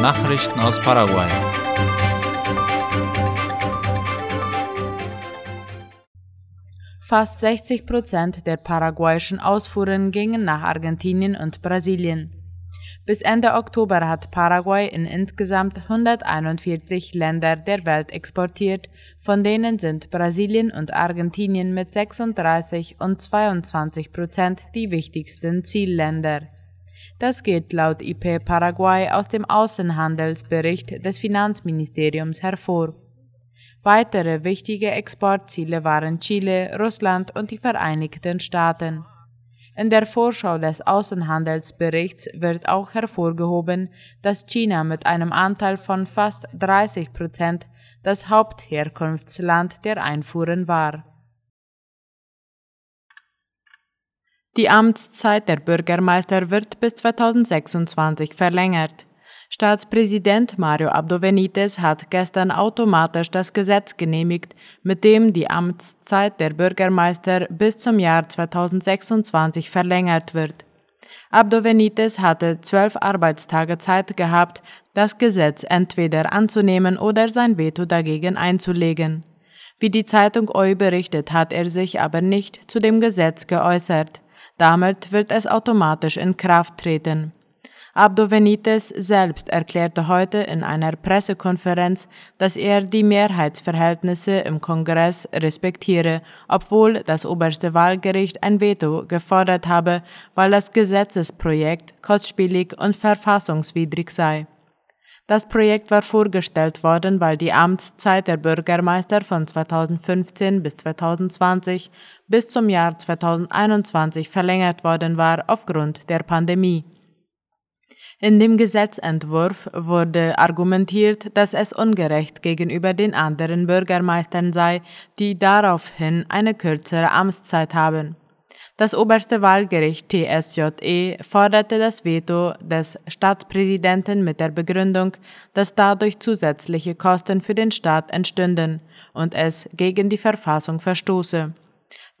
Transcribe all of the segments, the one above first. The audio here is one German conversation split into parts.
Nachrichten aus Paraguay. Fast 60 Prozent der paraguayischen Ausfuhren gingen nach Argentinien und Brasilien. Bis Ende Oktober hat Paraguay in insgesamt 141 Länder der Welt exportiert, von denen sind Brasilien und Argentinien mit 36 und 22 Prozent die wichtigsten Zielländer. Das geht laut IP Paraguay aus dem Außenhandelsbericht des Finanzministeriums hervor. Weitere wichtige Exportziele waren Chile, Russland und die Vereinigten Staaten. In der Vorschau des Außenhandelsberichts wird auch hervorgehoben, dass China mit einem Anteil von fast 30 Prozent das Hauptherkunftsland der Einfuhren war. Die Amtszeit der Bürgermeister wird bis 2026 verlängert. Staatspräsident Mario Abdo Benitez hat gestern automatisch das Gesetz genehmigt, mit dem die Amtszeit der Bürgermeister bis zum Jahr 2026 verlängert wird. Abdo Benitez hatte zwölf Arbeitstage Zeit gehabt, das Gesetz entweder anzunehmen oder sein Veto dagegen einzulegen. Wie die Zeitung OI berichtet, hat er sich aber nicht zu dem Gesetz geäußert. Damit wird es automatisch in Kraft treten. Abdo Benitez selbst erklärte heute in einer Pressekonferenz, dass er die Mehrheitsverhältnisse im Kongress respektiere, obwohl das oberste Wahlgericht ein Veto gefordert habe, weil das Gesetzesprojekt kostspielig und verfassungswidrig sei. Das Projekt war vorgestellt worden, weil die Amtszeit der Bürgermeister von 2015 bis 2020 bis zum Jahr 2021 verlängert worden war aufgrund der Pandemie. In dem Gesetzentwurf wurde argumentiert, dass es ungerecht gegenüber den anderen Bürgermeistern sei, die daraufhin eine kürzere Amtszeit haben. Das oberste Wahlgericht TSJE forderte das Veto des Staatspräsidenten mit der Begründung, dass dadurch zusätzliche Kosten für den Staat entstünden und es gegen die Verfassung verstoße.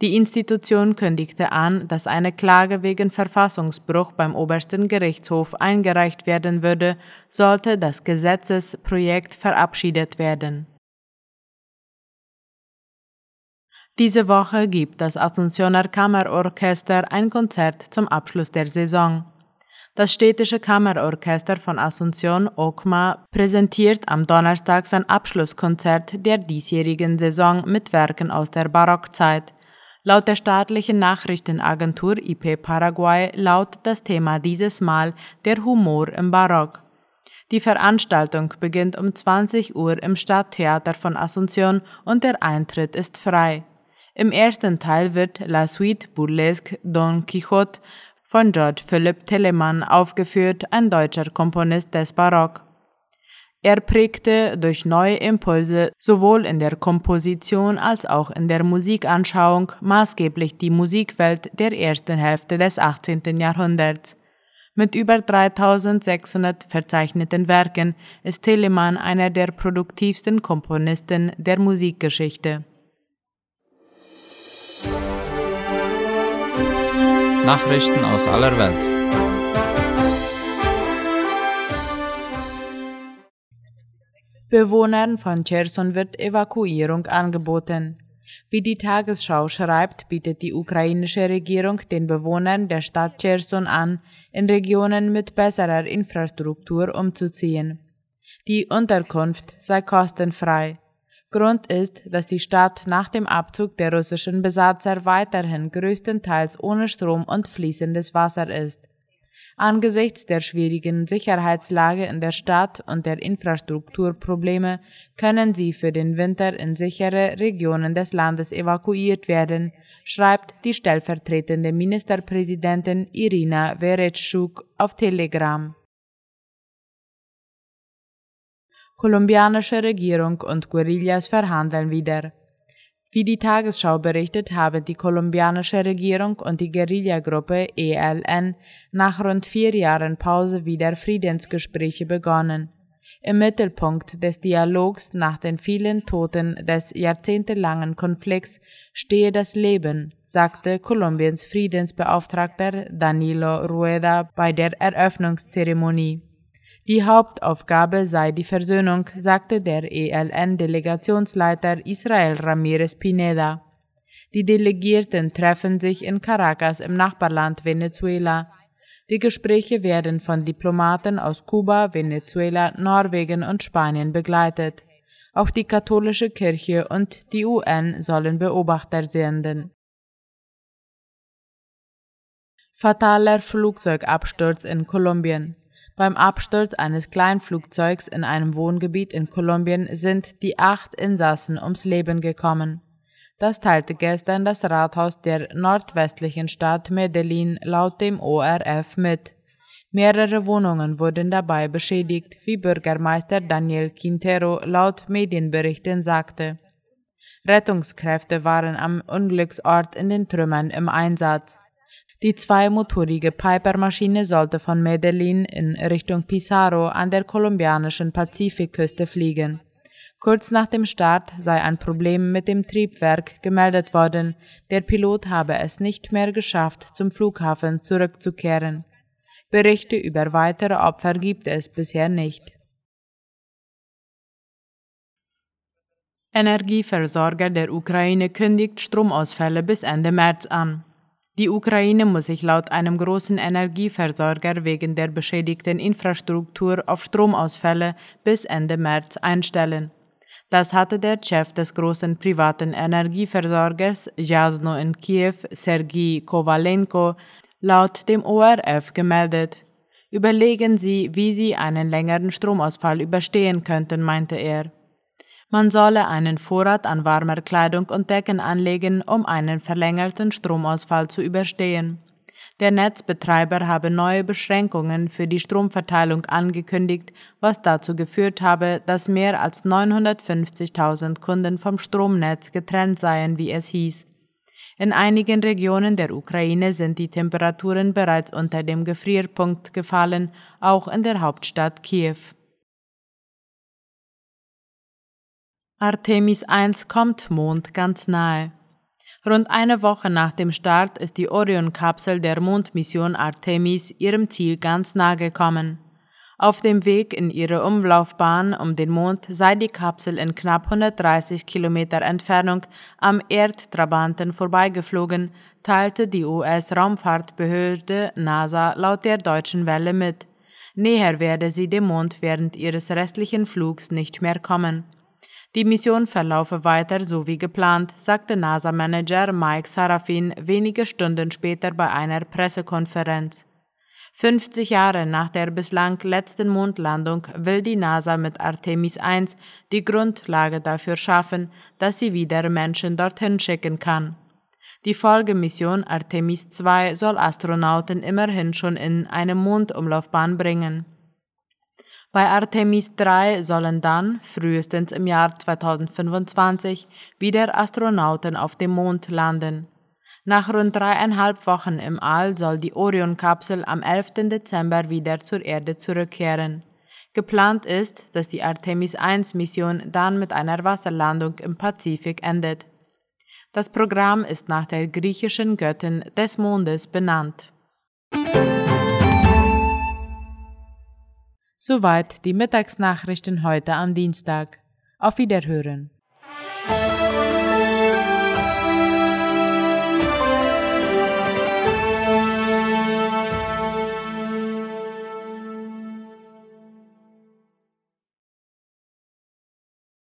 Die Institution kündigte an, dass eine Klage wegen Verfassungsbruch beim obersten Gerichtshof eingereicht werden würde, sollte das Gesetzesprojekt verabschiedet werden. Diese Woche gibt das Asuncioner Kammerorchester ein Konzert zum Abschluss der Saison. Das städtische Kammerorchester von Asunción, OKMA, präsentiert am Donnerstag sein Abschlusskonzert der diesjährigen Saison mit Werken aus der Barockzeit. Laut der staatlichen Nachrichtenagentur IP Paraguay lautet das Thema dieses Mal der Humor im Barock. Die Veranstaltung beginnt um 20 Uhr im Stadttheater von Asunción und der Eintritt ist frei. Im ersten Teil wird La Suite Burlesque Don Quixote von George Philipp Telemann aufgeführt, ein deutscher Komponist des Barock. Er prägte durch neue Impulse sowohl in der Komposition als auch in der Musikanschauung maßgeblich die Musikwelt der ersten Hälfte des 18. Jahrhunderts. Mit über 3600 verzeichneten Werken ist Telemann einer der produktivsten Komponisten der Musikgeschichte. Nachrichten aus aller Welt. Bewohnern von Cherson wird Evakuierung angeboten. Wie die Tagesschau schreibt, bietet die ukrainische Regierung den Bewohnern der Stadt Cherson an, in Regionen mit besserer Infrastruktur umzuziehen. Die Unterkunft sei kostenfrei. Grund ist, dass die Stadt nach dem Abzug der russischen Besatzer weiterhin größtenteils ohne Strom und fließendes Wasser ist. Angesichts der schwierigen Sicherheitslage in der Stadt und der Infrastrukturprobleme können sie für den Winter in sichere Regionen des Landes evakuiert werden, schreibt die stellvertretende Ministerpräsidentin Irina Veretschuk auf Telegram. Kolumbianische Regierung und Guerillas verhandeln wieder. Wie die Tagesschau berichtet, haben die kolumbianische Regierung und die Guerillagruppe ELN nach rund vier Jahren Pause wieder Friedensgespräche begonnen. Im Mittelpunkt des Dialogs nach den vielen Toten des jahrzehntelangen Konflikts stehe das Leben, sagte Kolumbiens Friedensbeauftragter Danilo Rueda bei der Eröffnungszeremonie. Die Hauptaufgabe sei die Versöhnung, sagte der ELN-Delegationsleiter Israel Ramirez Pineda. Die Delegierten treffen sich in Caracas im Nachbarland Venezuela. Die Gespräche werden von Diplomaten aus Kuba, Venezuela, Norwegen und Spanien begleitet. Auch die katholische Kirche und die UN sollen Beobachter senden. Fataler Flugzeugabsturz in Kolumbien. Beim Absturz eines Kleinflugzeugs in einem Wohngebiet in Kolumbien sind die acht Insassen ums Leben gekommen. Das teilte gestern das Rathaus der nordwestlichen Stadt Medellin laut dem ORF mit. Mehrere Wohnungen wurden dabei beschädigt, wie Bürgermeister Daniel Quintero laut Medienberichten sagte. Rettungskräfte waren am Unglücksort in den Trümmern im Einsatz. Die zweimotorige Piper-Maschine sollte von Medellin in Richtung Pizarro an der kolumbianischen Pazifikküste fliegen. Kurz nach dem Start sei ein Problem mit dem Triebwerk gemeldet worden, der Pilot habe es nicht mehr geschafft, zum Flughafen zurückzukehren. Berichte über weitere Opfer gibt es bisher nicht. Energieversorger der Ukraine kündigt Stromausfälle bis Ende März an. Die Ukraine muss sich laut einem großen Energieversorger wegen der beschädigten Infrastruktur auf Stromausfälle bis Ende März einstellen. Das hatte der Chef des großen privaten Energieversorgers Jasno in Kiew, Sergei Kowalenko, laut dem ORF gemeldet. Überlegen Sie, wie Sie einen längeren Stromausfall überstehen könnten, meinte er. Man solle einen Vorrat an warmer Kleidung und Decken anlegen, um einen verlängerten Stromausfall zu überstehen. Der Netzbetreiber habe neue Beschränkungen für die Stromverteilung angekündigt, was dazu geführt habe, dass mehr als 950.000 Kunden vom Stromnetz getrennt seien, wie es hieß. In einigen Regionen der Ukraine sind die Temperaturen bereits unter dem Gefrierpunkt gefallen, auch in der Hauptstadt Kiew. Artemis 1 kommt Mond ganz nahe. Rund eine Woche nach dem Start ist die Orion-Kapsel der Mondmission Artemis ihrem Ziel ganz nahe gekommen. Auf dem Weg in ihre Umlaufbahn um den Mond sei die Kapsel in knapp 130 Kilometer Entfernung am Erdtrabanten vorbeigeflogen, teilte die US-Raumfahrtbehörde NASA laut der Deutschen Welle mit. Näher werde sie dem Mond während ihres restlichen Flugs nicht mehr kommen. Die Mission verlaufe weiter so wie geplant, sagte NASA-Manager Mike Sarafin wenige Stunden später bei einer Pressekonferenz. 50 Jahre nach der bislang letzten Mondlandung will die NASA mit Artemis 1 die Grundlage dafür schaffen, dass sie wieder Menschen dorthin schicken kann. Die Folgemission Artemis 2 soll Astronauten immerhin schon in eine Mondumlaufbahn bringen. Bei Artemis 3 sollen dann, frühestens im Jahr 2025, wieder Astronauten auf dem Mond landen. Nach rund dreieinhalb Wochen im All soll die Orion-Kapsel am 11. Dezember wieder zur Erde zurückkehren. Geplant ist, dass die Artemis 1-Mission dann mit einer Wasserlandung im Pazifik endet. Das Programm ist nach der griechischen Göttin des Mondes benannt. Soweit die Mittagsnachrichten heute am Dienstag. Auf Wiederhören.